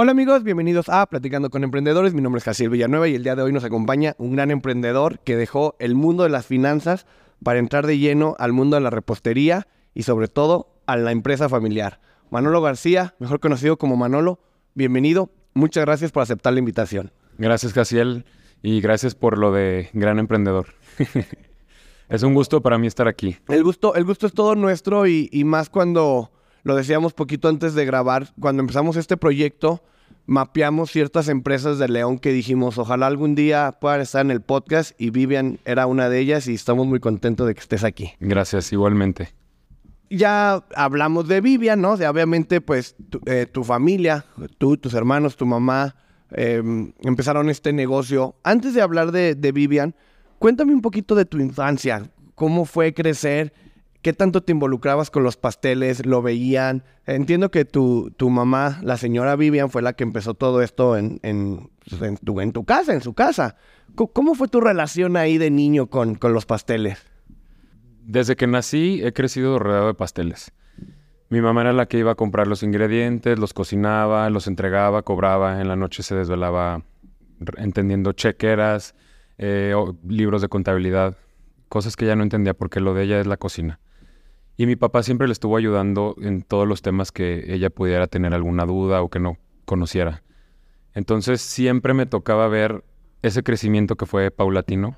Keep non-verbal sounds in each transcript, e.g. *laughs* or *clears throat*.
Hola amigos, bienvenidos a Platicando con Emprendedores. Mi nombre es Jaciel Villanueva y el día de hoy nos acompaña un gran emprendedor que dejó el mundo de las finanzas para entrar de lleno al mundo de la repostería y sobre todo a la empresa familiar. Manolo García, mejor conocido como Manolo, bienvenido. Muchas gracias por aceptar la invitación. Gracias, Jaciel, y gracias por lo de gran emprendedor. *laughs* es un gusto para mí estar aquí. El gusto, el gusto es todo nuestro y, y más cuando lo decíamos poquito antes de grabar, cuando empezamos este proyecto, mapeamos ciertas empresas de León que dijimos, ojalá algún día puedan estar en el podcast y Vivian era una de ellas y estamos muy contentos de que estés aquí. Gracias, igualmente. Ya hablamos de Vivian, ¿no? De obviamente, pues, tu, eh, tu familia, tú, tus hermanos, tu mamá, eh, empezaron este negocio. Antes de hablar de, de Vivian, cuéntame un poquito de tu infancia. ¿Cómo fue crecer? ¿Qué tanto te involucrabas con los pasteles? ¿Lo veían? Entiendo que tu, tu mamá, la señora Vivian, fue la que empezó todo esto en, en, pues, tu, en tu casa, en su casa. ¿Cómo fue tu relación ahí de niño con, con los pasteles? Desde que nací he crecido rodeado de pasteles. Mi mamá era la que iba a comprar los ingredientes, los cocinaba, los entregaba, cobraba. En la noche se desvelaba entendiendo chequeras, eh, libros de contabilidad, cosas que ya no entendía porque lo de ella es la cocina. Y mi papá siempre le estuvo ayudando en todos los temas que ella pudiera tener alguna duda o que no conociera. Entonces siempre me tocaba ver ese crecimiento que fue paulatino.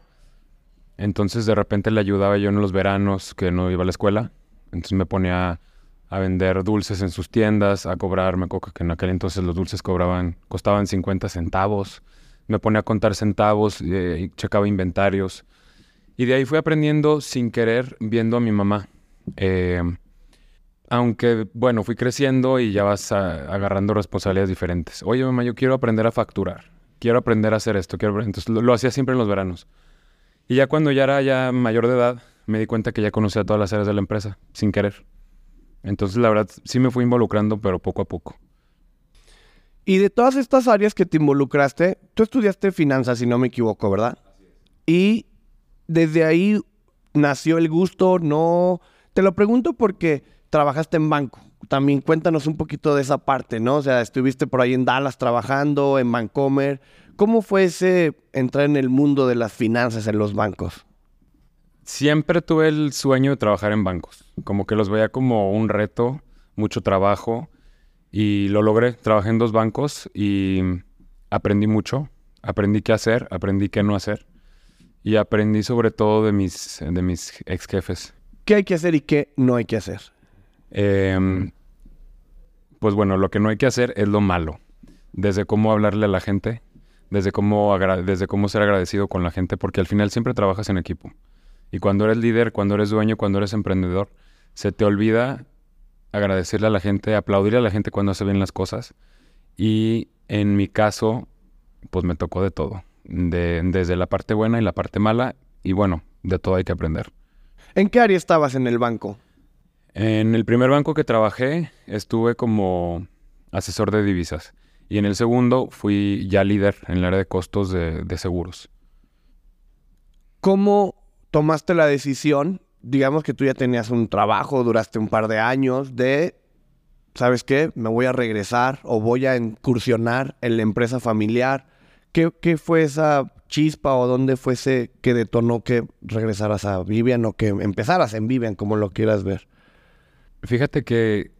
Entonces de repente le ayudaba yo en los veranos que no iba a la escuela. Entonces me ponía a, vender dulces en sus tiendas, a cobrar, me acuerdo que en aquel entonces los dulces cobraban, costaban 50 centavos. Me ponía a contar centavos, eh, y checaba inventarios. Y de ahí fui aprendiendo sin querer, viendo a mi mamá. Eh, aunque, bueno, fui creciendo y ya vas a- agarrando responsabilidades diferentes. Oye, mamá, yo quiero aprender a facturar. Quiero aprender a hacer esto. Quiero aprender-". Entonces lo, lo hacía siempre en los veranos. Y ya cuando ya era ya mayor de edad, me di cuenta que ya conocía todas las áreas de la empresa, sin querer. Entonces, la verdad, sí me fui involucrando, pero poco a poco. Y de todas estas áreas que te involucraste, tú estudiaste finanzas, si no me equivoco, ¿verdad? Y desde ahí nació el gusto, no... Te lo pregunto porque trabajaste en banco. También cuéntanos un poquito de esa parte, ¿no? O sea, estuviste por ahí en Dallas trabajando, en Bancomer. ¿Cómo fue ese entrar en el mundo de las finanzas en los bancos? Siempre tuve el sueño de trabajar en bancos. Como que los veía como un reto, mucho trabajo. Y lo logré. Trabajé en dos bancos y aprendí mucho. Aprendí qué hacer, aprendí qué no hacer. Y aprendí sobre todo de mis, de mis ex jefes. ¿Qué hay que hacer y qué no hay que hacer? Em, pues bueno, lo que no hay que hacer es lo malo. Desde cómo hablarle a la gente, desde cómo, desde cómo ser agradecido con la gente, porque al final siempre trabajas en equipo. Y cuando eres líder, cuando eres dueño, cuando eres emprendedor, se te olvida agradecerle a la gente, aplaudir a la gente cuando hace bien las cosas. Y en mi caso, pues me tocó de todo. De- desde la parte buena y la parte mala. Y bueno, de todo hay que aprender. ¿En qué área estabas en el banco? En el primer banco que trabajé estuve como asesor de divisas y en el segundo fui ya líder en el área de costos de, de seguros. ¿Cómo tomaste la decisión? Digamos que tú ya tenías un trabajo, duraste un par de años, de, ¿sabes qué? Me voy a regresar o voy a incursionar en la empresa familiar. ¿Qué, qué fue esa chispa o dónde fue ese que detonó que regresaras a Vivian o que empezaras en Vivian, como lo quieras ver? Fíjate que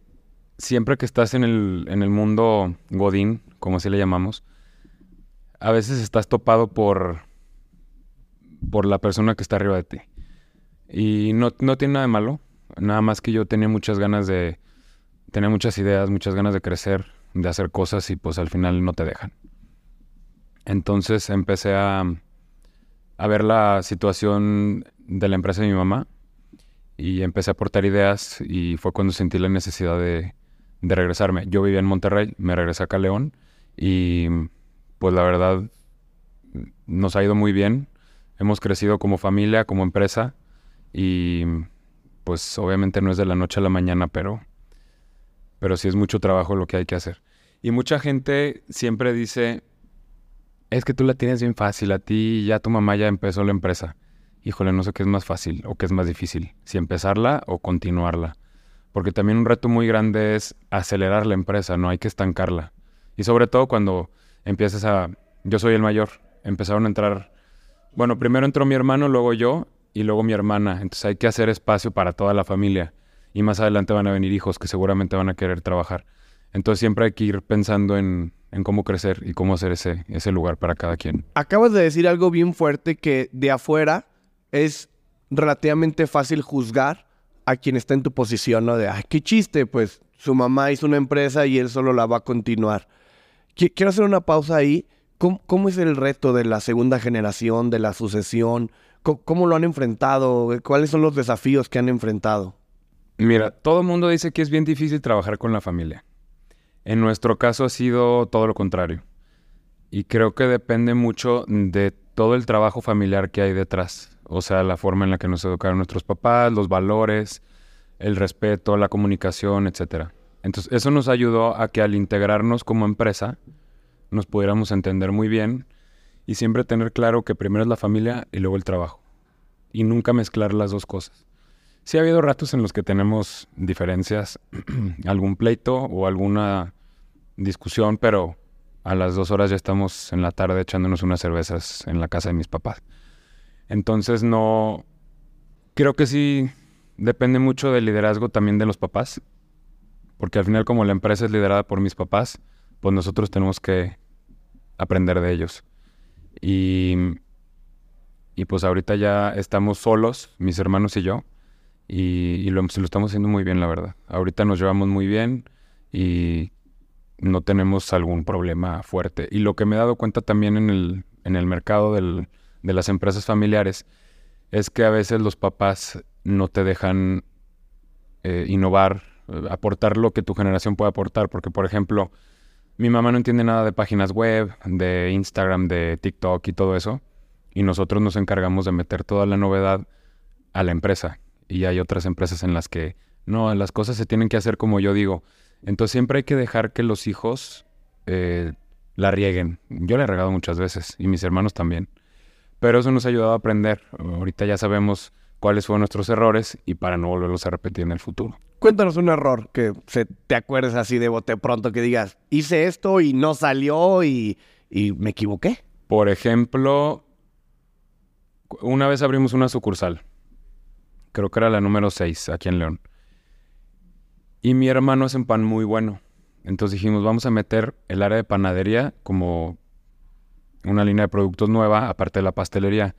siempre que estás en el, en el mundo Godín, como así le llamamos, a veces estás topado por, por la persona que está arriba de ti. Y no, no tiene nada de malo, nada más que yo tenía muchas ganas de, tenía muchas ideas, muchas ganas de crecer, de hacer cosas y pues al final no te dejan. Entonces empecé a, ver la situación de la empresa de mi mamá y empecé a aportar ideas y fue cuando sentí la necesidad de, de regresarme. Yo vivía en Monterrey, me regresé acá a León y pues la verdad nos ha ido muy bien. Hemos crecido como familia, como empresa y pues obviamente no es de la noche a la mañana, pero, pero sí es mucho trabajo lo que hay que hacer. Y mucha gente siempre dice, es que tú la tienes bien fácil, a ti ya tu mamá ya empezó la empresa. Híjole, no sé qué es más fácil o qué es más difícil, si empezarla o continuarla. Porque también un reto muy grande es acelerar la empresa, no hay que estancarla. Y sobre todo cuando empiezas a... Yo soy el mayor. Empezaron a entrar... Bueno, primero entró mi hermano, luego yo y luego mi hermana. Entonces hay que hacer espacio para toda la familia. Y más adelante van a venir hijos que seguramente van a querer trabajar. Entonces siempre hay que ir pensando en, en cómo crecer y cómo hacer ese, ese lugar para cada quien. Acabas de decir algo bien fuerte que de afuera es relativamente fácil juzgar a quien está en tu posición, ¿no? De, ay, qué chiste, pues su mamá hizo una empresa y él solo la va a continuar. Quiero hacer una pausa ahí. ¿Cómo, es el reto de la segunda generación, de la sucesión? ¿Cómo, lo han enfrentado? ¿Cuáles son los desafíos que han enfrentado? Mira, todo el mundo dice que es bien difícil trabajar con la familia. En nuestro caso ha sido todo lo contrario. Y creo que depende mucho de todo el trabajo familiar que hay detrás. O sea, la forma en la que nos educaron nuestros papás, los valores, el respeto, la comunicación, etc. Entonces, eso nos ayudó a que al integrarnos como empresa nos pudiéramos entender muy bien y siempre tener claro que primero es la familia y luego el trabajo. Y nunca mezclar las dos cosas. Sí ha habido ratos en los que tenemos diferencias, *clears throat* algún pleito o alguna discusión, pero a las dos horas ya estamos en la tarde echándonos unas cervezas en la casa de mis papás. Entonces no... Creo que sí depende mucho del liderazgo también de los papás, porque al final como la empresa es liderada por mis papás, pues nosotros tenemos que aprender de ellos. Y, y pues ahorita ya estamos solos, mis hermanos y yo, y, lo, lo, estamos haciendo muy bien, la verdad. Ahorita nos llevamos muy bien y no tenemos algún problema fuerte. Y lo que me he dado cuenta también en el, en el mercado del, de las empresas familiares es que a veces los papás no te dejan eh, innovar, eh, aportar lo que tu generación puede aportar. Porque, por ejemplo, mi mamá no entiende nada de páginas web, de Instagram, de TikTok y todo eso. Y nosotros nos encargamos de meter toda la novedad a la empresa y hay otras empresas en las que no, las cosas se tienen que hacer como yo digo. Entonces siempre hay que dejar que los hijos eh, la rieguen. Yo la he regado muchas veces y mis hermanos también. Pero eso nos ha ayudado a aprender. Ahorita ya sabemos cuáles fueron nuestros errores y para no volverlos a repetir en el futuro. Cuéntanos un error que se te acuerdes así de bote pronto que digas, hice esto y no salió y, y me equivoqué. Por ejemplo, una vez abrimos una sucursal creo que era la número 6 aquí en León. Y mi hermano hace un pan muy bueno. Entonces dijimos, vamos a meter el área de panadería como una línea de productos nueva, aparte de la pastelería.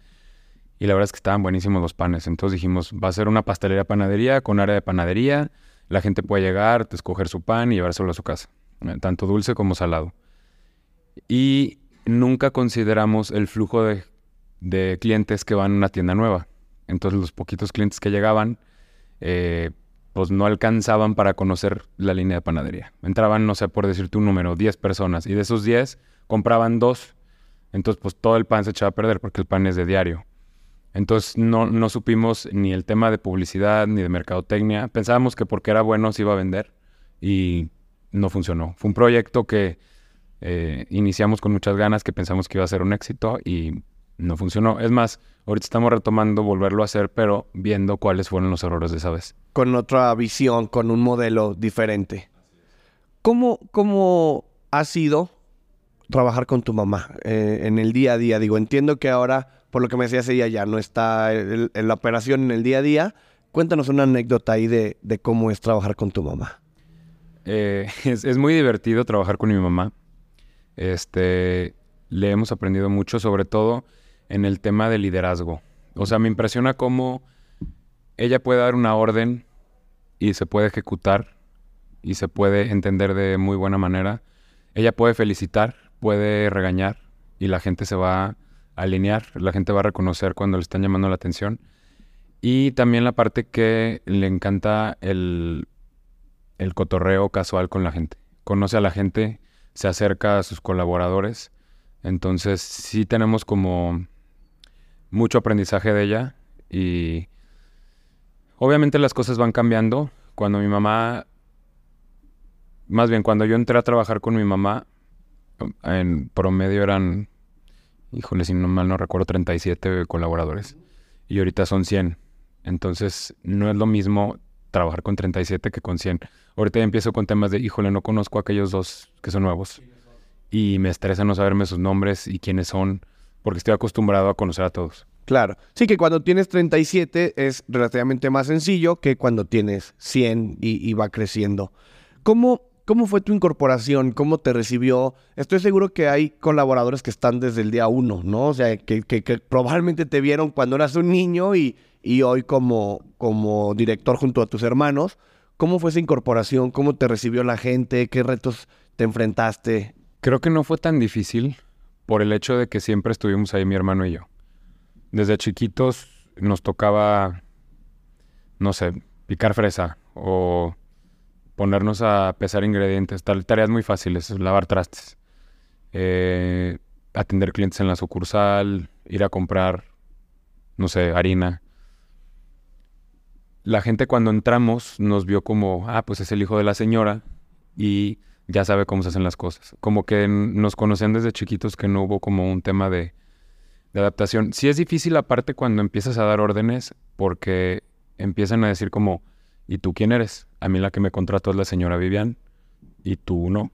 Y la verdad es que estaban buenísimos los panes. Entonces dijimos, va a ser una pastelería panadería con área de panadería. La gente puede llegar, escoger su pan y llevárselo a su casa, eh, tanto dulce como salado. Y nunca consideramos el flujo de, de clientes que van a una tienda nueva. Entonces los poquitos clientes que llegaban, eh, pues no alcanzaban para conocer la línea de panadería. Entraban, no sé, por decirte un número, 10 personas. Y de esos 10, compraban dos. Entonces, pues todo el pan se echaba a perder porque el pan es de diario. Entonces no, no supimos ni el tema de publicidad ni de mercadotecnia. Pensábamos que porque era bueno se iba a vender y no funcionó. Fue un proyecto que eh, iniciamos con muchas ganas, que pensamos que iba a ser un éxito y no funcionó. Es más, ahorita estamos retomando volverlo a hacer, pero viendo cuáles fueron los errores de esa vez. Con otra visión, con un modelo diferente. ¿Cómo, cómo ha sido trabajar con tu mamá eh, en el día a día? Digo, entiendo que ahora, por lo que me decías, ella ya no está en, la operación en el día a día. Cuéntanos una anécdota ahí de, cómo es trabajar con tu mamá. Eh, *laughs* es, es, muy divertido trabajar con mi mamá. Este, le hemos aprendido mucho, sobre todo en el tema de liderazgo. O sea, me impresiona cómo ella puede dar una orden y se puede ejecutar y se puede entender de muy buena manera. Ella puede felicitar, puede regañar y la gente se va a alinear, la gente va a reconocer cuando le están llamando la atención. Y también la parte que le encanta el, el cotorreo casual con la gente. Conoce a la gente, se acerca a sus colaboradores. Entonces sí tenemos como mucho aprendizaje de ella y obviamente las cosas van cambiando. Cuando mi mamá, más bien cuando yo entré a trabajar con mi mamá, en promedio eran, híjole, si no mal no recuerdo, 37 colaboradores y ahorita son 100. Entonces no es lo mismo trabajar con 37 que con 100. Ahorita ya empiezo con temas de, híjole, no conozco a aquellos dos que son nuevos. y me estresa no saberme sus nombres y quiénes son, porque estoy acostumbrado a conocer a todos. Claro. Sí, que cuando tienes 37 es relativamente más sencillo que cuando tienes 100 y, y va creciendo. ¿Cómo, ¿Cómo fue tu incorporación? ¿Cómo te recibió? Estoy seguro que hay colaboradores que están desde el día uno, ¿no? O sea, que, que- que probablemente te vieron cuando eras un niño y, y hoy como, como director junto a tus hermanos. ¿Cómo fue esa incorporación? ¿Cómo te recibió la gente? ¿Qué retos te enfrentaste? Creo que no fue tan difícil por el hecho de que siempre estuvimos ahí mi hermano y yo. Desde chiquitos nos tocaba, no sé, picar fresa o ponernos a pesar ingredientes, tareas muy fáciles, lavar trastes, eh, atender clientes en la sucursal, ir a comprar, no sé, harina. La gente cuando entramos nos vio como, ah, pues es el hijo de la señora y ya sabe cómo se hacen las cosas. Como que nos conocían desde chiquitos que no hubo como un tema de, de adaptación. Sí es difícil aparte cuando empiezas a dar órdenes porque empiezan a decir como, ¿y tú quién eres? A mí la que me contrató es la señora Vivian y tú no.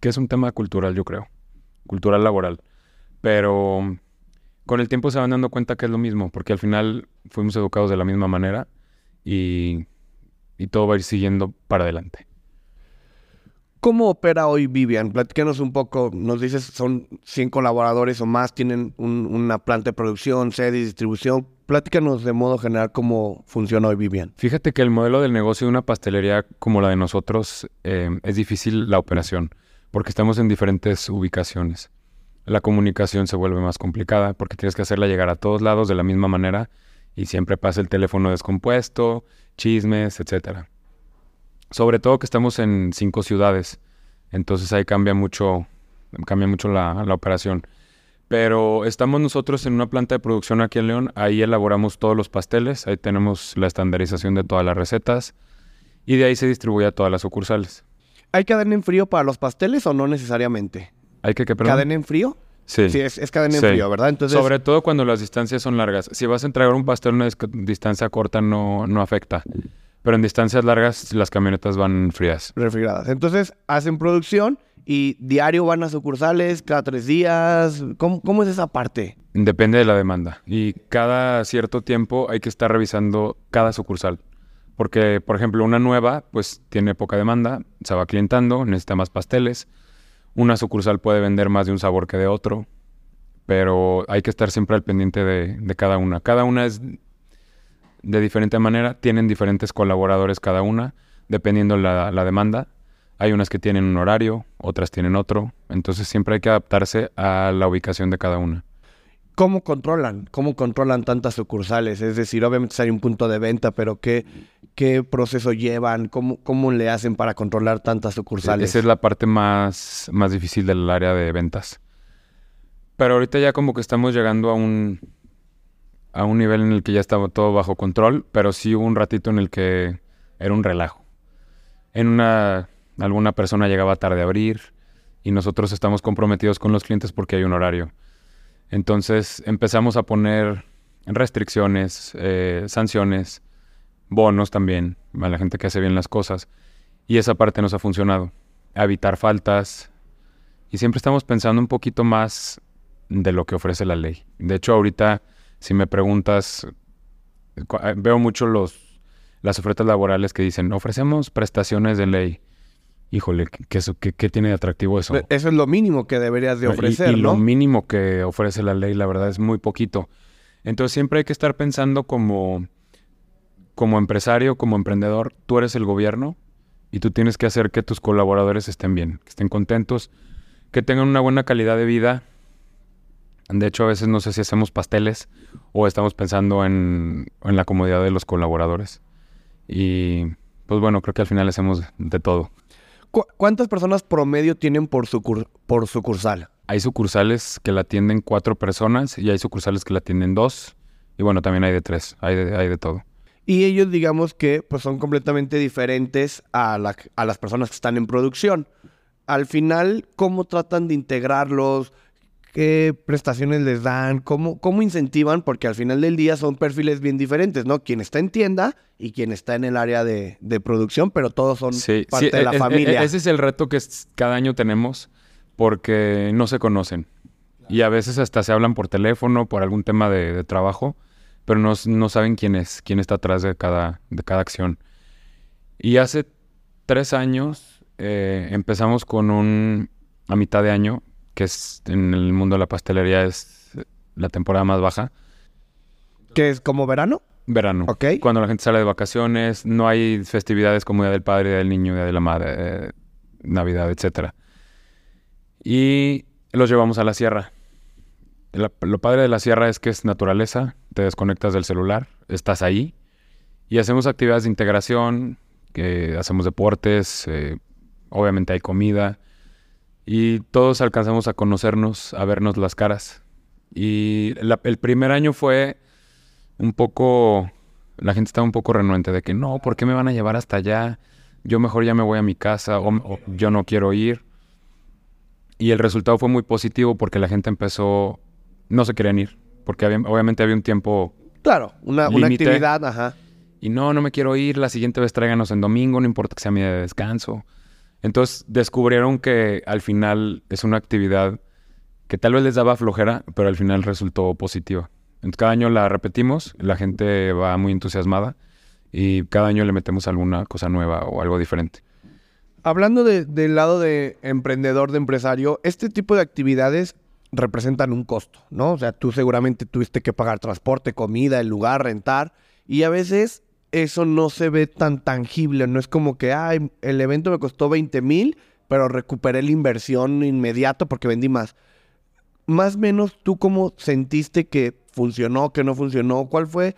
Que es un tema cultural, yo creo. Cultural laboral. Pero con el tiempo se van dando cuenta que es lo mismo, porque al final fuimos educados de la misma manera y, y todo va a ir siguiendo para adelante. ¿Cómo opera hoy Vivian? Platícanos un poco. Nos dices, son 100 colaboradores o más, tienen un- una planta de producción, sede y distribución. Platícanos de modo general cómo funciona hoy Vivian. Fíjate que el modelo del negocio de una pastelería como la de nosotros eh, es difícil la operación, porque estamos en diferentes ubicaciones. La comunicación se vuelve más complicada porque tienes que hacerla llegar a todos lados de la misma manera y siempre pasa el teléfono descompuesto, chismes, etcétera. Sobre todo que estamos en cinco ciudades, entonces ahí cambia mucho, cambia mucho la, la operación. Pero estamos nosotros en una planta de producción aquí en León, ahí elaboramos todos los pasteles, ahí tenemos la estandarización de todas las recetas y de ahí se distribuye a todas las sucursales. ¿Hay cadena en frío para los pasteles o no necesariamente? ¿Hay que, perdón? ¿Cadena en frío? Sí. Sí, es, es cadena en frío, ¿verdad? Entonces, Sobre todo cuando las distancias son largas. Si vas a entregar un pastel a una dis- distancia corta no, no afecta. Pero en distancias largas las camionetas van frías. refrigeradas. Entonces, hacen producción y diario van a sucursales, cada tres días. ¿Cómo, cómo es esa parte? Depende de la demanda. Y cada cierto tiempo hay que estar revisando cada sucursal. Porque, por ejemplo, una nueva, pues tiene poca demanda, se va clientando, necesita más pasteles. Una sucursal puede vender más de un sabor que de otro. Pero hay que estar siempre al pendiente de, de cada una. Cada una es de diferente manera, tienen diferentes colaboradores cada una, dependiendo la, la demanda. Hay unas que tienen un horario, otras tienen otro. Entonces siempre hay que adaptarse a la ubicación de cada una. ¿Cómo controlan? ¿Cómo controlan tantas sucursales? Es decir, obviamente hay un punto de venta, pero ¿qué, qué proceso llevan? ¿Cómo, ¿Cómo le hacen para controlar tantas sucursales? Esa es la parte más, más difícil del área de ventas. Pero ahorita ya como que estamos llegando a un, a un nivel en el que ya estaba todo bajo control, pero sí hubo un ratito en el que era un relajo. En una, alguna persona llegaba tarde a abrir y nosotros estamos comprometidos con los clientes porque hay un horario. Entonces empezamos a poner restricciones, eh, sanciones, bonos también a la gente que hace bien las cosas. Y esa parte nos ha funcionado. Evitar faltas. Y siempre estamos pensando un poquito más de lo que ofrece la ley. De hecho, ahorita, si me preguntas, eh, veo mucho los, las ofertas laborales que dicen, ofrecemos prestaciones de ley. Híjole, ¿qué, qué- qué tiene de atractivo eso? Eso es lo mínimo que deberías de Y- ofrecer, y, lo ¿no? mínimo que ofrece la ley, la verdad, es muy poquito. Entonces siempre hay que estar pensando como, como empresario, como emprendedor, tú eres el gobierno y tú tienes que hacer que tus colaboradores estén bien, que estén contentos, que tengan una buena calidad de vida. De hecho, a veces no sé si hacemos pasteles o estamos pensando en, en la comodidad de los colaboradores. Y pues bueno, creo que al final hacemos de todo. ¿Cu- ¿Cuántas personas promedio tienen por, sucur- por sucursal? Hay sucursales que la atienden cuatro personas y hay sucursales que la atienden dos. Y bueno, también hay de tres, hay de, hay de todo. Y ellos, digamos que pues, son completamente diferentes a, la- a las personas que están en producción. Al final, ¿cómo tratan de integrarlos? ¿Qué prestaciones les dan? ¿Cómo, ¿Cómo incentivan? Porque al final del día son perfiles bien diferentes, ¿no? Quien está en tienda y quien está en el área de, de producción, pero todos son Sí, parte sí, de la e- e- familia. ese es el reto que es- cada año tenemos porque no se conocen. Y a veces hasta se hablan por teléfono, por algún tema de, de trabajo, pero no, no, saben quién es, quién está atrás de cada, de cada acción. Y hace tres años eh, empezamos con un, a mitad de año, que es en el mundo de la pastelería es la temporada más baja. ¿Que es como verano? Verano. Ok. Cuando la gente sale de vacaciones, no hay festividades como Día del Padre, Día del Niño, Día de la Madre, eh, Navidad, etc. Y los llevamos a la sierra. La, lo padre de la sierra es que es naturaleza, te desconectas del celular, estás ahí y hacemos actividades de integración, que hacemos deportes, eh, obviamente hay comida y todos alcanzamos a conocernos, a vernos las caras. Y la, el primer año fue un poco, la gente estaba un poco renuente de que no, ¿por qué me van a llevar hasta allá? Yo mejor ya me voy a mi casa o, o yo no quiero ir. Y el resultado fue muy positivo porque la gente empezó, no se querían ir, porque había, obviamente había un tiempo... Claro, una, una actividad, ajá. Y no, no me quiero ir, la siguiente vez tráiganos en domingo, no importa que sea mi día de descanso. Entonces descubrieron que al final es una actividad que tal vez les daba flojera, pero al final resultó positiva. Cada año la repetimos, la gente va muy entusiasmada y cada año le metemos alguna cosa nueva o algo diferente. Hablando de, del lado de emprendedor, de empresario, este tipo de actividades representan un costo, ¿no? O sea, tú seguramente tuviste que pagar transporte, comida, el lugar, rentar, y a veces eso no se ve tan tangible, no es como que, ay, el evento me costó 20 mil, pero recuperé la inversión inmediato porque vendí más. Más o menos, ¿tú cómo sentiste que funcionó, que no funcionó? ¿Cuál fue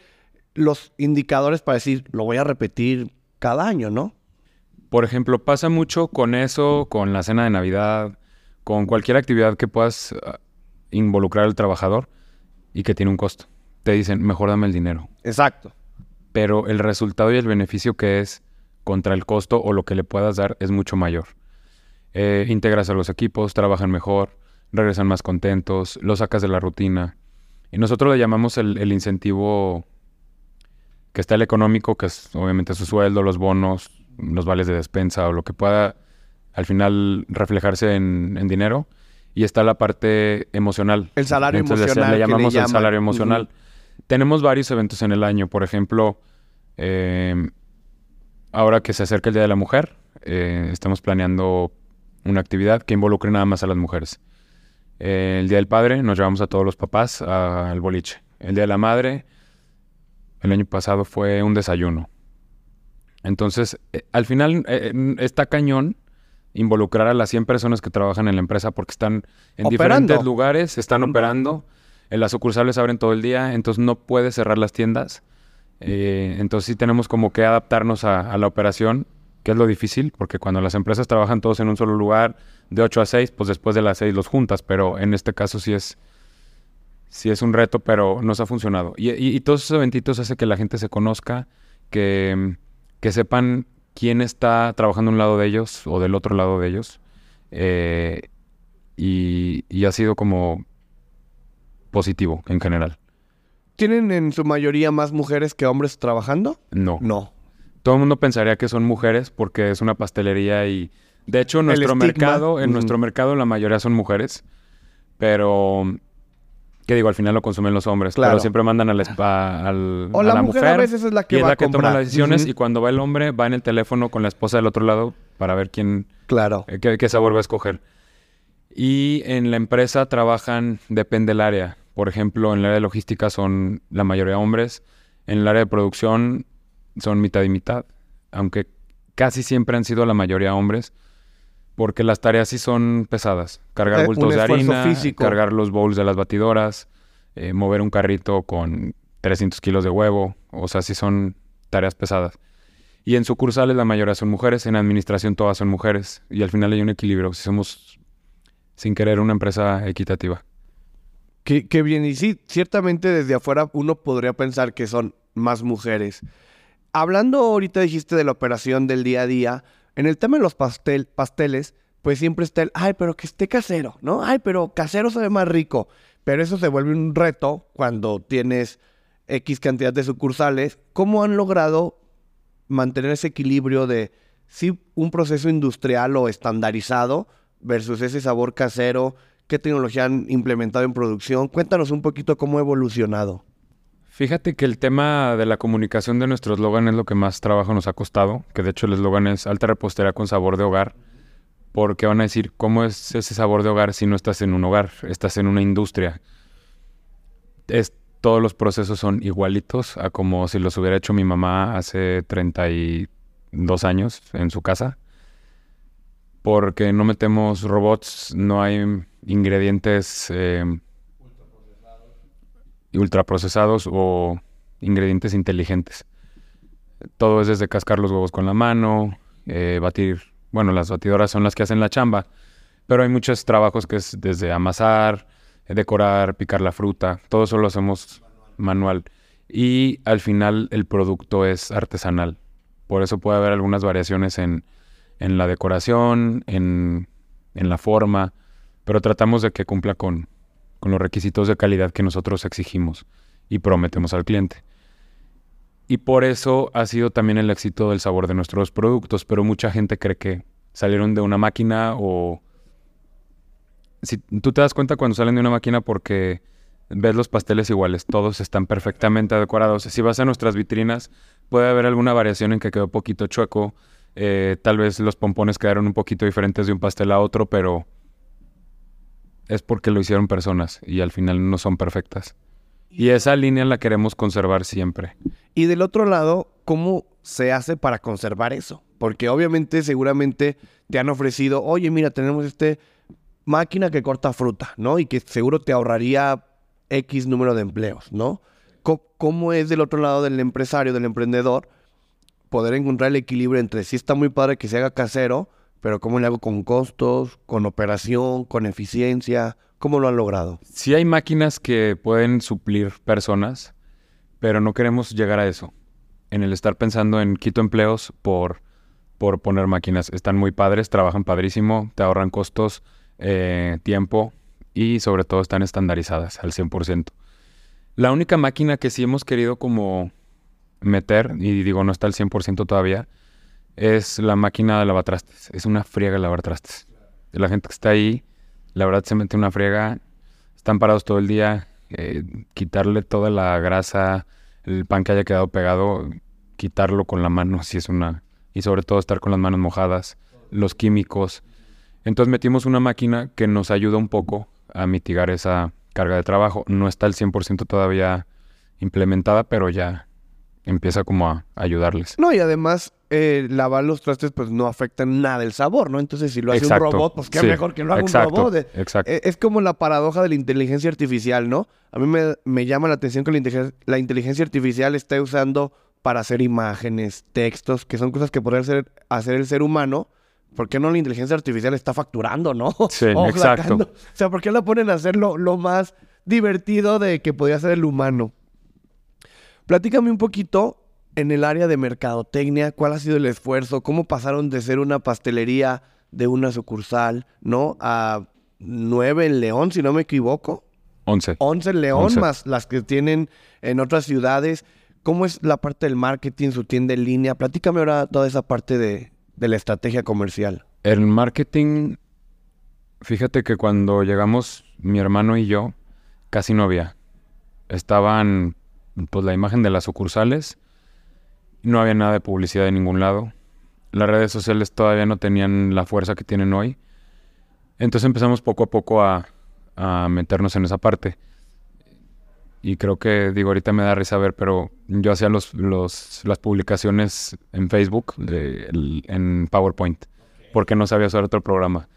los indicadores para decir, lo voy a repetir cada año, no? Por ejemplo, pasa mucho con eso, con la cena de Navidad, con cualquier actividad que puedas uh, involucrar al trabajador y que tiene un costo. Te dicen, mejor dame el dinero. Exacto. Pero el resultado y el beneficio que es contra el costo o lo que le puedas dar es mucho mayor. Eh, integras a los equipos, trabajan mejor, regresan más contentos, lo sacas de la rutina. Y nosotros le llamamos el, el incentivo que está el económico, que es obviamente su sueldo, los bonos, los vales de despensa o lo que pueda al final reflejarse en, en dinero. Y está la parte emocional. El salario Entonces, emocional. Le que llamamos el salario emocional. Tenemos varios eventos en el año. Por ejemplo, eh, ahora que se acerca el Día de la Mujer, eh, estamos planeando una actividad que involucre nada más a las mujeres. Eh, el Día del Padre nos llevamos a todos los papás al boliche. El Día de la Madre, el año pasado fue un desayuno. Entonces, eh, al final está cañón involucrar a las 100 personas que trabajan en la empresa porque están en Operando. diferentes lugares, están operando. Las sucursales abren todo el día, entonces no puedes cerrar las tiendas. Eh, entonces sí tenemos como que adaptarnos a, la operación, que es lo difícil, porque cuando las empresas trabajan todos en un solo lugar, de 8 a 6, pues después de las 6 los juntas, pero en este caso sí es, sí es un reto, pero nos ha funcionado. Y, todos esos eventitos hace que la gente se conozca, que, que sepan quién está trabajando un lado de ellos o del otro lado de ellos. eh, y, y ha sido como positivo en general. ¿Tienen en su mayoría más mujeres que hombres trabajando? No. No. Todo el mundo pensaría que son mujeres porque es una pastelería y de hecho en nuestro mercado, en nuestro mercado la mayoría son mujeres, pero que digo, al final lo consumen los hombres, Claro. pero siempre mandan al spa, al, O a la, la mujer, mujer, a veces es la que y es la a que comprar. toma las decisiones y cuando va el hombre va en el teléfono con la esposa del otro lado para ver quién Claro. eh, qué, qué sabor va a escoger. Y en la empresa trabajan, depende del área. Por ejemplo, en el área de logística son la mayoría hombres. En el área de producción son mitad y mitad. Aunque casi siempre han sido la mayoría hombres. Porque las tareas sí son pesadas. Cargar Eh, bultos de harina, físico. cargar los bowls de las batidoras, eh, mover un carrito con 300 kilos de huevo. O sea, sí son tareas pesadas. Y en sucursales la mayoría son mujeres, en administración todas son mujeres. Y al final hay un equilibrio, si somos sin querer una empresa equitativa. Qué, bien. Y sí, ciertamente desde afuera uno podría pensar que son más mujeres. Hablando ahorita dijiste de la operación del día a día, en el tema de los pastel, pasteles, pues siempre está el, ay, pero que esté casero, ¿no? Ay, pero casero sabe más rico. Pero eso se vuelve un reto cuando tienes X cantidad de sucursales. ¿Cómo han logrado mantener ese equilibrio de, sí, un proceso industrial o estandarizado versus ese sabor casero? ¿Qué tecnología han implementado en producción? Cuéntanos un poquito cómo ha evolucionado. Fíjate que el tema de la comunicación de nuestro eslogan es lo que más trabajo nos ha costado, que de hecho el eslogan es alta repostería con sabor de hogar, porque van a decir, ¿cómo es ese sabor de hogar si no estás en un hogar, estás en una industria? Es, todos los procesos son igualitos a como si los hubiera hecho mi mamá hace 32 años en su casa, porque no metemos robots, no hay ingredientes... Eh, ultraprocesados o ingredientes inteligentes. Todo es desde cascar los huevos con la mano, eh, batir, bueno, las batidoras son las que hacen la chamba, pero hay muchos trabajos que es desde amasar, decorar, picar la fruta, todo eso lo hacemos manual. Y al final el producto es artesanal. Por eso puede haber algunas variaciones en, en la decoración, en, en la forma, pero tratamos de que cumpla con, con los requisitos de calidad que nosotros exigimos y prometemos al cliente. Y por eso ha sido también el éxito del sabor de nuestros productos, pero mucha gente cree que salieron de una máquina o... Si tú te das cuenta cuando salen de una máquina porque ves los pasteles iguales, todos están perfectamente decorados. Si vas a nuestras vitrinas, puede haber alguna variación en que quedó poquito chueco, eh, tal vez los pompones quedaron un poquito diferentes de un pastel a otro, pero es porque lo hicieron personas y al final no son perfectas. Y esa línea la queremos conservar siempre. Y del otro lado, ¿cómo se hace para conservar eso? Porque obviamente, seguramente te han ofrecido, oye, mira, tenemos este máquina que corta fruta, ¿no? Y que seguro te ahorraría X número de empleos, ¿no? ¿Cómo es del otro lado del empresario, del emprendedor, poder encontrar el equilibrio entre si está muy padre que se haga casero, pero ¿cómo le hago con costos, con operación, con eficiencia? ¿Cómo lo han logrado? Sí hay máquinas que pueden suplir personas, pero no queremos llegar a eso. En el estar pensando en quito empleos por, por poner máquinas. Están muy padres, trabajan padrísimo, te ahorran costos, eh, tiempo y sobre todo están estandarizadas al 100%. La única máquina que sí hemos querido como meter, y digo no está al 100% todavía, es la máquina de lavar trastes. Es una friega lavar trastes. La gente que está ahí, la verdad se mete una friega, están parados todo el día, eh, quitarle toda la grasa, el pan que haya quedado pegado, quitarlo con la mano, si es una... Y sobre todo estar con las manos mojadas, los químicos. Entonces metimos una máquina que nos ayuda un poco a mitigar esa carga de trabajo. No está al 100% todavía implementada, pero ya empieza como a ayudarles. No, y además eh, lavar los trastes pues no afecta nada el sabor, ¿no? Entonces si lo hace un robot, pues qué mejor que lo haga un robot. Exacto. Eh, es como la paradoja de la inteligencia artificial, ¿no? A mí me, llama la atención que la inteligencia, artificial esté usando para hacer imágenes, textos, que son cosas que podría hacer, hacer el ser humano. ¿Por qué no la inteligencia artificial está facturando, no? *laughs* Sí, exacto. O sea, ¿por qué la ponen a hacer lo, lo más divertido de que podría ser el humano? Platícame un poquito en el área de mercadotecnia, ¿cuál ha sido el esfuerzo? ¿Cómo pasaron de ser una pastelería de una sucursal, ¿no? A nueve en León, si no me equivoco. Once. Once en León, más las que tienen en otras ciudades. ¿Cómo es la parte del marketing, su tienda en línea? Platícame ahora toda esa parte de, de la estrategia comercial. El marketing, fíjate que cuando llegamos mi hermano y yo, casi no había. Estaban pues la imagen de las sucursales no había nada de publicidad de ningún lado. Las redes sociales todavía no tenían la fuerza que tienen hoy. Entonces empezamos poco a poco a, meternos en esa parte. Y creo que, digo, ahorita me da risa ver, pero yo hacía los, las publicaciones en Facebook, en PowerPoint, porque no sabía usar otro programa.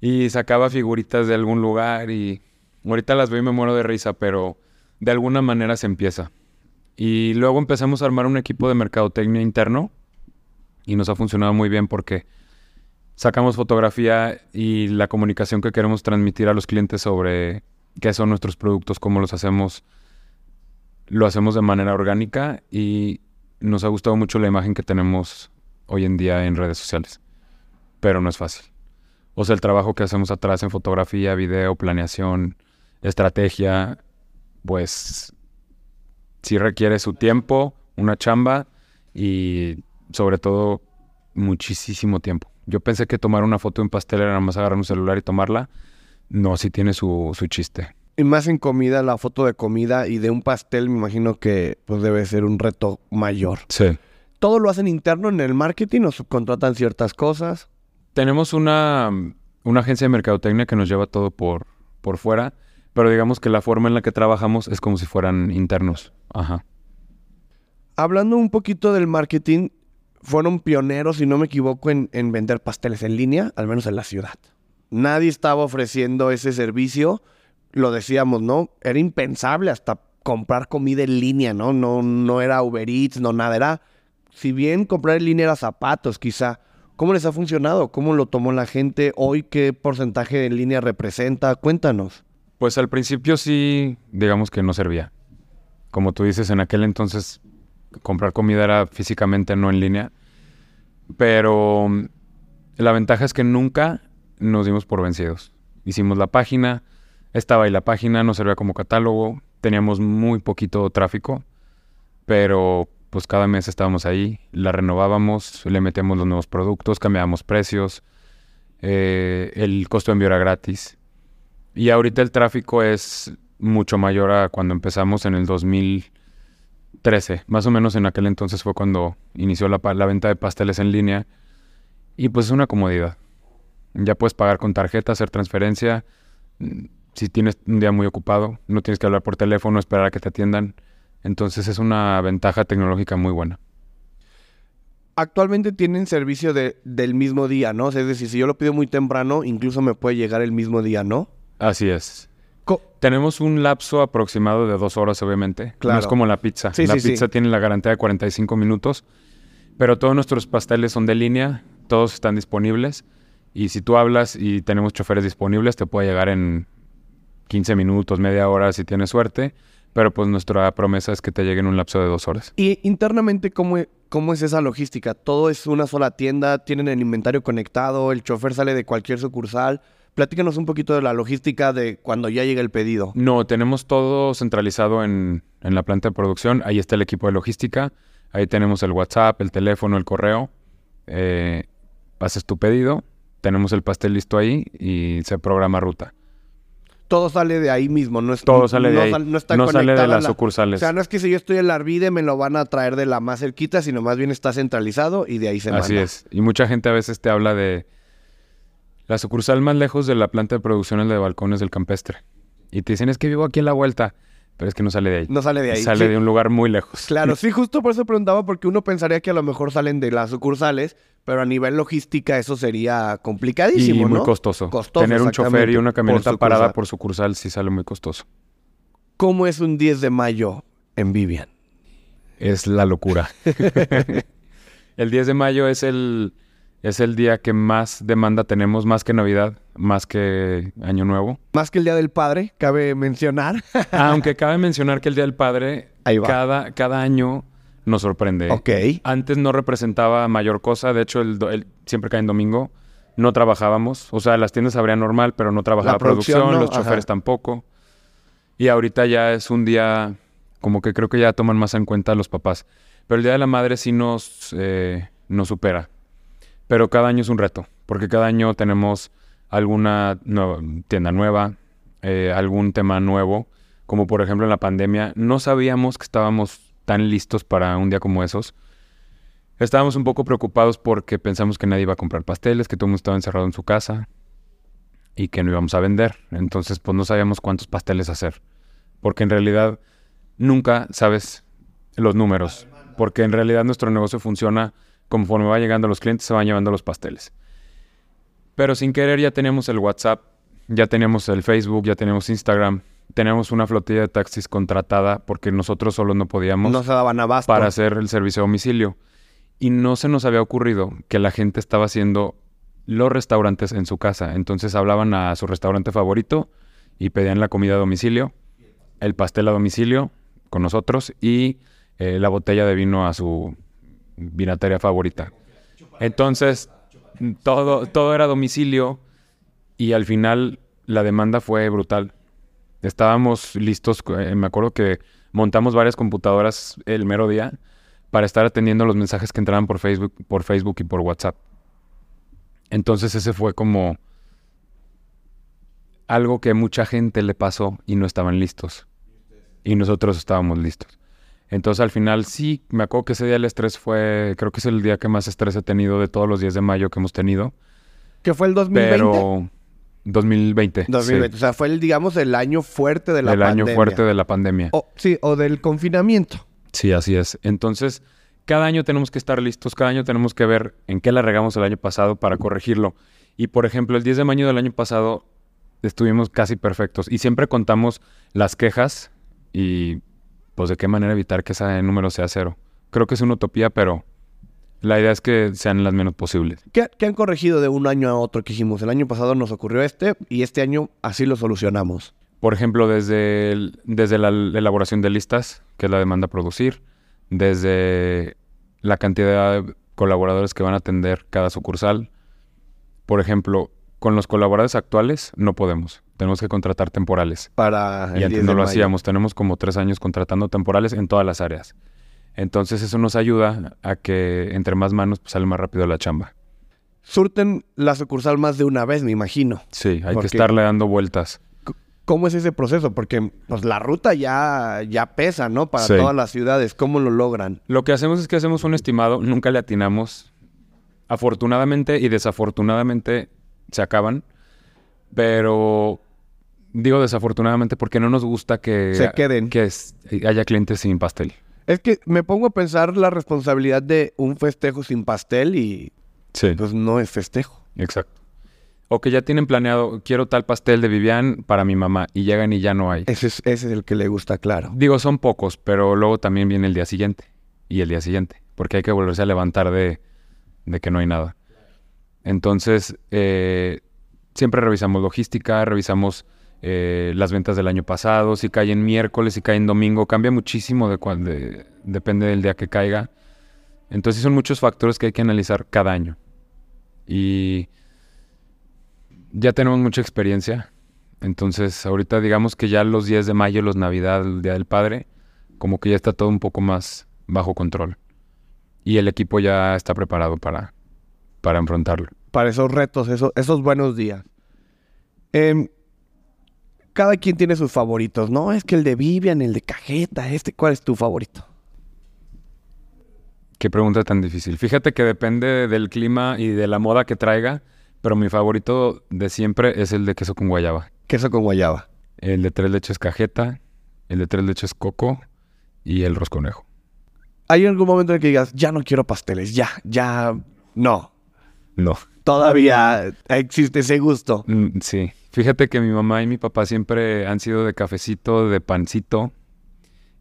Y sacaba figuritas de algún lugar y ahorita las veo y me muero de risa, pero de alguna manera se empieza. Y luego empezamos a armar un equipo de mercadotecnia interno y nos ha funcionado muy bien porque sacamos fotografía y la comunicación que queremos transmitir a los clientes sobre qué son nuestros productos, cómo los hacemos, lo hacemos de manera orgánica y nos ha gustado mucho la imagen que tenemos hoy en día en redes sociales. Pero no es fácil. O sea, el trabajo que hacemos atrás en fotografía, video, planeación, estrategia, pues sí requiere su tiempo, una chamba y sobre todo muchísimo tiempo. Yo pensé que tomar una foto de un pastel era nada más agarrar un celular y tomarla. No, sí tiene su, su chiste. Y más en comida, la foto de comida y de un pastel, me imagino que pues debe ser un reto mayor. Sí. ¿Todo lo hacen interno en el marketing o subcontratan ciertas cosas? Tenemos una, una agencia de mercadotecnia que nos lleva todo por, por fuera, pero digamos que la forma en la que trabajamos es como si fueran internos. Ajá. Hablando un poquito del marketing, fueron pioneros, si no me equivoco, en, en vender pasteles en línea, al menos en la ciudad. Nadie estaba ofreciendo ese servicio, lo decíamos, ¿no? Era impensable hasta comprar comida en línea, ¿no? No, no era Uber Eats, no nada, era, si bien comprar en línea era zapatos, quizá. ¿Cómo les ha funcionado? ¿Cómo lo tomó la gente? Hoy, ¿qué porcentaje en línea representa? Cuéntanos. Pues al principio sí, digamos que no servía. Como tú dices, en aquel entonces comprar comida era físicamente, no en línea. Pero mm, la ventaja es que nunca nos dimos por vencidos. Hicimos la página, estaba ahí la página, nos servía como catálogo, teníamos muy poquito tráfico, pero pues cada mes estábamos ahí, la renovábamos, le metíamos los nuevos productos, cambiábamos precios, eh, el costo de envío era gratis. Y ahorita el tráfico es mucho mayor a cuando empezamos en el 2013. Más o menos en aquel entonces fue cuando inició la, venta de pasteles en línea. Y pues es una comodidad. Ya puedes pagar con tarjeta, hacer transferencia. Mm, Si tienes un día muy ocupado, no tienes que hablar por teléfono, esperar a que te atiendan. Entonces es una ventaja tecnológica muy buena. Actualmente tienen servicio de, del mismo día, ¿no? Es decir, si yo lo pido muy temprano, incluso me puede llegar el mismo día, ¿no? Así es. Co- Tenemos un lapso aproximado de dos horas, obviamente. Claro. No es como la pizza. Sí, la sí, sí. pizza tiene la garantía de 45 minutos, pero todos nuestros pasteles son de línea, todos están disponibles. Y si tú hablas y tenemos choferes disponibles, te puede llegar en 15 minutos, media hora si tienes suerte. Pero pues nuestra promesa es que te llegue en un lapso de dos horas. Y internamente, ¿cómo, e- ¿cómo es esa logística? ¿Todo es una sola tienda? ¿Tienen el inventario conectado? ¿El chofer sale de cualquier sucursal? Platícanos un poquito de la logística de cuando ya llega el pedido. No, tenemos todo centralizado en, en la planta de producción. Ahí está el equipo de logística. Ahí tenemos el WhatsApp, el teléfono, el correo. Eh, haces tu pedido, tenemos el pastel listo ahí y se programa ruta. Todo sale de ahí mismo, no es Todo sale de ahí. sal- no está no sale de las la- sucursales. O sea, no es que si yo estoy en la Arvide me lo van a traer de la más cerquita, sino más bien está centralizado y de ahí se Así manda. es. Y mucha gente a veces te habla de la sucursal más lejos de la planta de producción, el de balcones del campestre. Y te dicen, es que vivo aquí en la vuelta. Pero es que no sale de ahí. No sale de ahí. Sale Sí. de un lugar muy lejos. Claro, *laughs* sí, justo por eso preguntaba, porque uno pensaría que a lo mejor salen de las sucursales, pero a nivel logística eso sería Y complicadísimo, muy ¿no? costoso. Costoso, Tener un chofer y una camioneta parada por sucursal sí sale muy costoso. ¿Cómo es un 10 de mayo en Vivian? Es la locura. *laughs* *laughs* el 10 de mayo es el, es el día que más demanda tenemos, más que Navidad, más que Año Nuevo. Más que el Día del Padre, cabe mencionar. Aunque cabe mencionar que el Día del Padre, Ahí va. cada, cada año nos sorprende. ok. Antes no representaba mayor cosa, de hecho el, el- siempre cae en domingo. No trabajábamos, o sea, las tiendas abrían normal, pero no trabajaba La producción, producción, ¿no? los choferes Ajá. tampoco. Y ahorita ya es un día, como que creo que ya toman más en cuenta los papás. Pero el Día de la Madre sí nos, eh, nos supera. Pero cada año es un reto, porque cada año tenemos alguna nueva- tienda nueva, eh, algún tema nuevo, como por ejemplo en la pandemia. No sabíamos que estábamos tan listos para un día como esos. Estábamos un poco preocupados porque pensamos que nadie iba a comprar pasteles, que todo el mundo estaba encerrado en su casa y que no íbamos a vender. Entonces, pues no sabíamos cuántos pasteles hacer. Porque en realidad nunca sabes los números. Porque en realidad nuestro negocio funciona conforme va llegando los clientes, se van llevando los pasteles. Pero sin querer ya teníamos el WhatsApp, ya teníamos el Facebook, ya teníamos Instagram, teníamos una flotilla de taxis contratada porque nosotros solos no podíamos No se daban abasto. para hacer el servicio a domicilio. Y no se nos había ocurrido que la gente estaba haciendo los restaurantes en su casa. Entonces hablaban a su restaurante favorito y pedían la comida a domicilio, el pastel a domicilio con nosotros y eh, la botella de vino a su vinateria favorita. Entonces, todo, todo era domicilio y al final la demanda fue brutal. Estábamos listos, eh, me acuerdo que montamos varias computadoras el mero día para estar atendiendo los mensajes que entraban por Facebook, por Facebook y por WhatsApp. Entonces ese fue como algo que mucha gente le pasó y no estaban listos. Y nosotros estábamos listos. Entonces al final sí, me acuerdo que ese día el estrés fue, creo que es el día que más estrés he tenido de todos los días de mayo que hemos tenido. ¿Que fue el 2020? Pero 2020. 2020. sí. O sea, fue el, digamos, el año fuerte de la el pandemia. año fuerte de la pandemia. O- sí, o del confinamiento. Sí, así es. Entonces, cada año tenemos que estar listos, cada año tenemos que ver en qué la regamos el año pasado para corregirlo. Y por ejemplo, el 10 de mayo del año pasado estuvimos casi perfectos y siempre contamos las quejas y pues de qué manera evitar que ese número sea cero. Creo que es una utopía, pero la idea es que sean las menos posibles. ¿Qué, qué han corregido de un año a otro que dijimos? El año pasado nos ocurrió este y este año así lo solucionamos. Por ejemplo, desde, el- desde la elaboración de listas, que es la demanda a producir, desde la cantidad de colaboradores que van a atender cada sucursal. Por ejemplo, con los colaboradores actuales no podemos. Tenemos que contratar temporales. Para el y 10 antes no lo mayo. hacíamos. Tenemos como tres años contratando temporales en todas las áreas. Entonces eso nos ayuda a que entre más manos pues, sale más rápido la chamba. Surten la sucursal más de una vez, me imagino. Sí, hay Porque- que estarle dando vueltas. ¿Cómo es ese proceso? Porque pues, la ruta ya, ya pesa, ¿no? Para Sí. todas las ciudades. ¿Cómo lo logran? Lo que hacemos es que hacemos un estimado, nunca le atinamos. Afortunadamente y desafortunadamente se acaban, pero digo desafortunadamente porque no nos gusta que, Se queden. que es- haya clientes sin pastel. Es que me pongo a pensar la responsabilidad de un festejo sin pastel y Sí, pues no es festejo. exacto. O que ya tienen planeado, quiero tal pastel de Vivian para mi mamá y llegan y ya no hay. Ese es, ese es el que le gusta, claro. Digo, son pocos, pero luego también viene el día siguiente y el día siguiente, porque hay que volverse a levantar de, de que no hay nada. Entonces, eh, siempre revisamos logística, revisamos eh, las ventas del año pasado, si cae en miércoles, si cae en domingo, cambia muchísimo de depende del día que caiga. Entonces, son muchos factores que hay que analizar cada año. Y ya tenemos mucha experiencia. Entonces, ahorita digamos que ya los días de mayo, los Navidad, el Día del Padre, como que ya está todo un poco más bajo control. Y el equipo ya está preparado para, para enfrentarlo. Para esos retos, esos, esos buenos días. Em, cada quien tiene sus favoritos, ¿no? Es que el de Vivian, el de Cajeta, este, ¿cuál es tu favorito? Qué pregunta tan difícil. Fíjate que depende del clima y de la moda que traiga, pero mi favorito de siempre es el de queso con guayaba. Queso con guayaba. El de tres leches cajeta, el de tres leches coco y el rosconejo. ¿Hay algún momento en el que digas, ya no quiero pasteles, ya, ya, no? No. Todavía existe ese gusto. Mm, Sí. Fíjate que mi mamá y mi papá siempre han sido de cafecito, de pancito.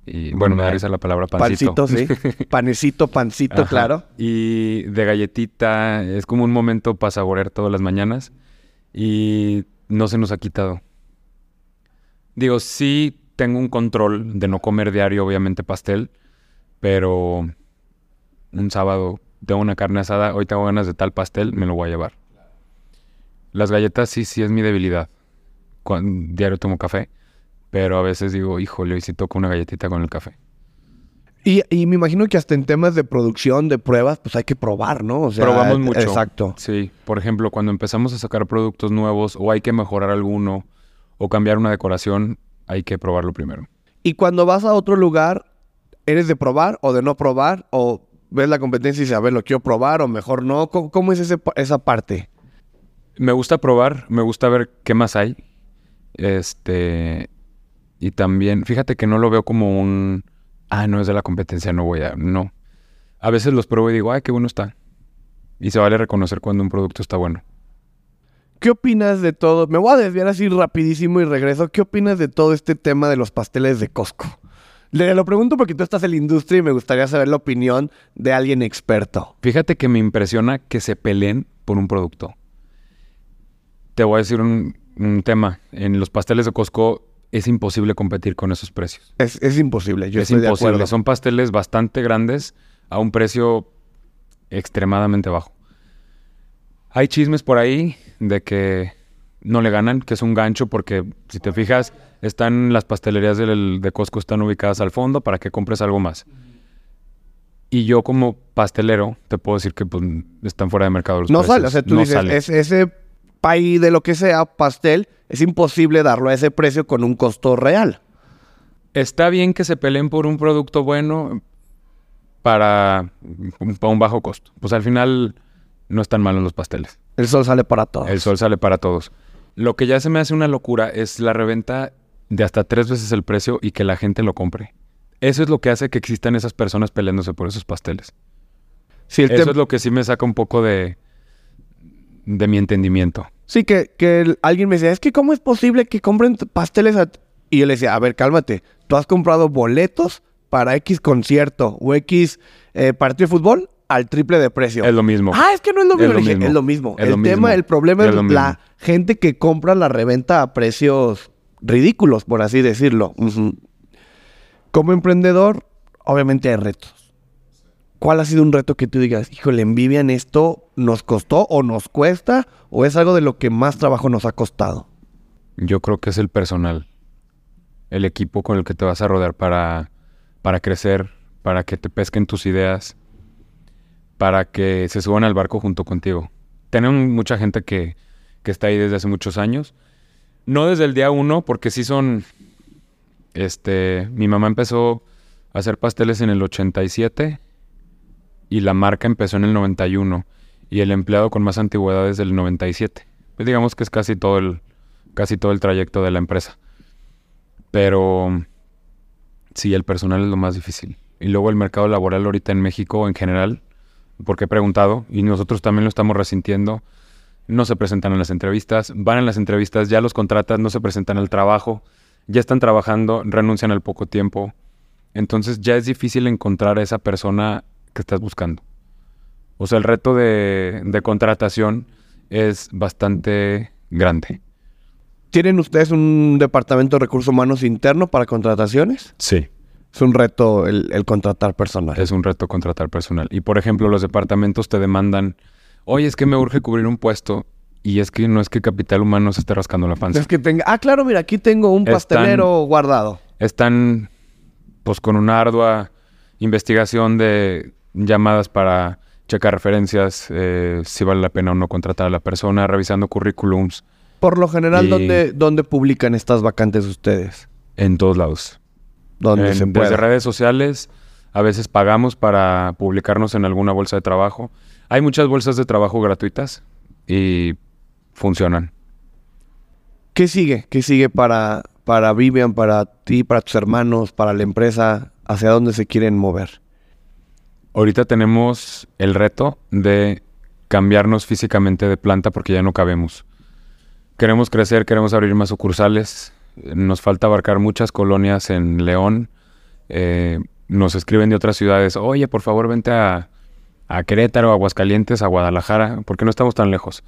Y bueno, me da Mm, risa la palabra pancito. Pancito, sí. *laughs* Panecito, pancito, Ajá. claro. Y de galletita, es como un momento para saborear todas las mañanas. Y no se nos ha quitado. Digo, sí tengo un control de no comer diario, obviamente, pastel. Pero un sábado tengo una carne asada, hoy tengo ganas de tal pastel, me lo voy a llevar. Las galletas sí, sí es mi debilidad. Cuan- diario tomo café, pero a veces digo, híjole, hoy sí toco una galletita con el café. Y, y me imagino que hasta en temas de producción, de pruebas, pues hay que probar, ¿no? O sea, Probamos mucho. Exacto. Sí, por ejemplo, cuando empezamos a sacar productos nuevos o hay que mejorar alguno o cambiar una decoración, hay que probarlo primero. Y cuando vas a otro lugar, ¿eres de probar o de no probar? ¿O ves la competencia y dices, a ver, lo quiero probar o mejor no? ¿Cómo, cómo es ese esa parte? Me gusta probar, me gusta ver qué más hay. Este. Y también, fíjate que no lo veo como un. Ah, no es de la competencia, no voy a. No. A veces los pruebo y digo, ay, qué bueno está. Y se vale reconocer cuando un producto está bueno. ¿Qué opinas de todo? Me voy a desviar así rapidísimo y regreso. ¿Qué opinas de todo este tema de los pasteles de Costco? Le lo pregunto porque tú estás en la industria y me gustaría saber la opinión de alguien experto. Fíjate que me impresiona que se peleen por un producto. Te voy a decir un, un tema. En los pasteles de Costco es imposible competir con esos precios. Es, es imposible, yo es estoy de imposible. acuerdo. Son pasteles bastante grandes a un precio extremadamente bajo. Hay chismes por ahí de que no le ganan, que es un gancho, porque si te fijas, están las pastelerías del- de Costco están ubicadas al fondo para que compres algo más. Y yo como pastelero te puedo decir que pues, están fuera de mercado los No precios. sale, o sea, tú No dices, sale. es- ese pay de lo que sea, pastel, es imposible darlo a ese precio con un costo real. Está bien que se peleen por un producto bueno para para un bajo costo. Pues al final no están malos los pasteles. El sol sale para todos. El sol sale para todos. Lo que ya se me hace una locura es la reventa de hasta tres veces el precio y que la gente lo compre. Eso es lo que hace que existan esas personas peleándose por esos pasteles. Sí, el Eso es lo que sí me saca un poco de, de mi entendimiento. sí que, que alguien me decía, es que ¿cómo es posible que compren pasteles? a t-?" Y yo le decía, a ver, cálmate. Tú has comprado boletos para X concierto o X eh, partido de fútbol al triple de precio. Es lo mismo. Ah, es que no es lo mismo. Es lo mismo. es lo mismo. Es el lo tema, mismo. el problema es, la gente que compra la reventa a precios ridículos, por así decirlo. Como emprendedor, obviamente hay retos. ¿Cuál ha sido un reto que tú digas, híjole, en Vivian esto nos costó o nos cuesta o es algo de lo que más trabajo nos ha costado? Yo creo que es el personal. El equipo con el que te vas a rodear para, para crecer, para que te pesquen tus ideas, para que se suban al barco junto contigo. Tenemos mucha gente que, que está ahí desde hace muchos años. No desde el día uno, porque sí son... Este, mi mamá empezó a hacer pasteles en el 87 y la marca empezó en el 91 y el empleado con más antigüedad es del 97. Pues digamos que es casi todo el, casi todo el trayecto de la empresa. Pero sí, el personal es lo más difícil. Y luego el mercado laboral ahorita en México en general, porque he preguntado, y nosotros también lo estamos resintiendo, no se presentan en las entrevistas, van a las entrevistas, ya los contratas, no se presentan al trabajo, ya están trabajando, renuncian al poco tiempo. Entonces ya es difícil encontrar a esa persona que estás buscando. O sea, el reto de, de contratación es bastante grande. ¿Tienen ustedes un departamento de recursos humanos interno para contrataciones? Sí. Es un reto el, el contratar personal. Es un reto contratar personal. Y por ejemplo, los departamentos te demandan, oye, es que me urge cubrir un puesto. Y es que no es que capital humano se esté rascando la panza. Es que tenga, ah, claro, mira, aquí tengo un Están- pastelero guardado. Están pues con una ardua investigación de llamadas para checar referencias, eh, si vale la pena o no contratar a la persona, revisando currículums Por lo general, Y- ¿dónde, ¿dónde publican estas vacantes ustedes? en todos lados. Donde En- se desde pueda. redes sociales, a veces pagamos para publicarnos en alguna bolsa de trabajo. Hay muchas bolsas de trabajo gratuitas y funcionan. ¿Qué sigue? ¿Qué sigue para, para Vivian, para ti, para tus hermanos, para la empresa? ¿Hacia dónde se quieren mover? Ahorita tenemos el reto de cambiarnos físicamente de planta porque ya no cabemos. Queremos crecer, queremos abrir más sucursales. Nos falta abarcar muchas colonias en León. Eh, nos escriben de otras ciudades, oye, por favor, vente a, a Querétaro, a Aguascalientes, a Guadalajara, porque no estamos tan lejos.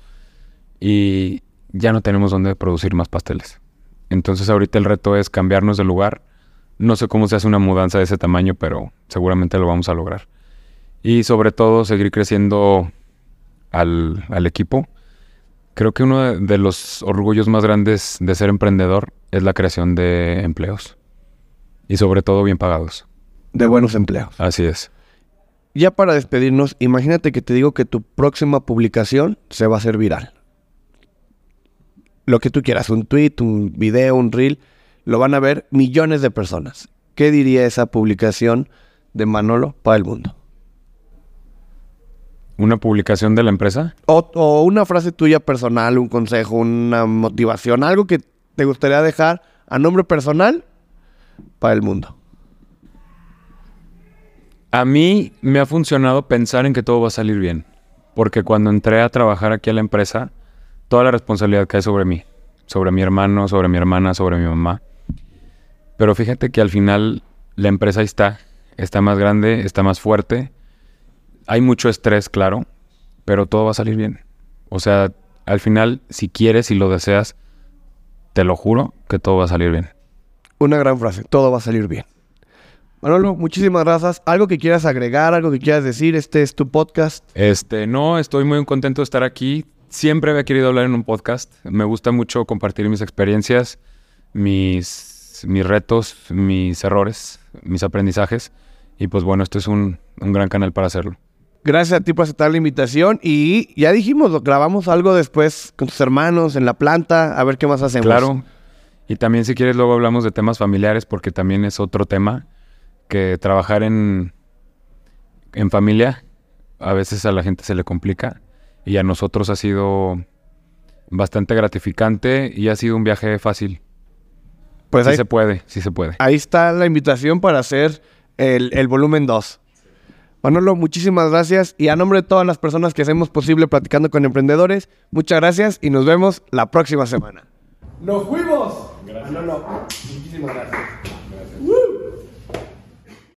Y ya no tenemos dónde producir más pasteles. Entonces ahorita el reto es cambiarnos de lugar. No sé cómo se hace una mudanza de ese tamaño, pero seguramente lo vamos a lograr. Y sobre todo seguir creciendo al, al equipo. Creo que uno de, de los orgullos más grandes de ser emprendedor es la creación de empleos. Y sobre todo bien pagados. De buenos empleos. Así es. Ya para despedirnos, imagínate que te digo que tu próxima publicación se va a hacer viral. Lo que tú quieras, un tweet, un video, un reel, lo van a ver millones de personas. ¿Qué diría esa publicación de Manolo para el mundo? Una publicación de la empresa. O, o una frase tuya personal, un consejo, una motivación, algo que te gustaría dejar a nombre personal para el mundo. A mí me ha funcionado pensar en que todo va a salir bien. Porque cuando entré a trabajar aquí a la empresa, toda la responsabilidad cae sobre mí. Sobre mi hermano, sobre mi hermana, sobre mi mamá. Pero fíjate que al final la empresa está. Está más grande, está más fuerte. Hay mucho estrés, claro. Pero todo va a salir bien. O sea, al final, si quieres y lo deseas, te lo juro que todo va a salir bien. Una gran frase, todo va a salir bien. Manolo, muchísimas gracias. ¿Algo que quieras agregar, algo que quieras decir? Este es tu podcast. Este, no, estoy muy contento de estar aquí. Siempre había querido hablar en un podcast. Me gusta mucho compartir mis experiencias, mis, mis retos, mis errores, mis aprendizajes. Y pues bueno, esto es un, un gran canal para hacerlo. Gracias a ti por aceptar la invitación y ya dijimos, grabamos algo después con tus hermanos en la planta, a ver qué más hacemos. Claro. Y también si quieres luego hablamos de temas familiares porque también es otro tema que trabajar en, en familia a veces a la gente se le complica y a nosotros ha sido bastante gratificante y ha sido un viaje fácil. Pues sí ahí, se puede, sí se puede. ahí está la invitación para hacer el, el volumen 2. Manolo, muchísimas gracias y a nombre de todas las personas que hacemos posible platicando con emprendedores, muchas gracias y nos vemos la próxima semana. ¡Nos fuimos! Gracias. Manolo, muchísimas gracias.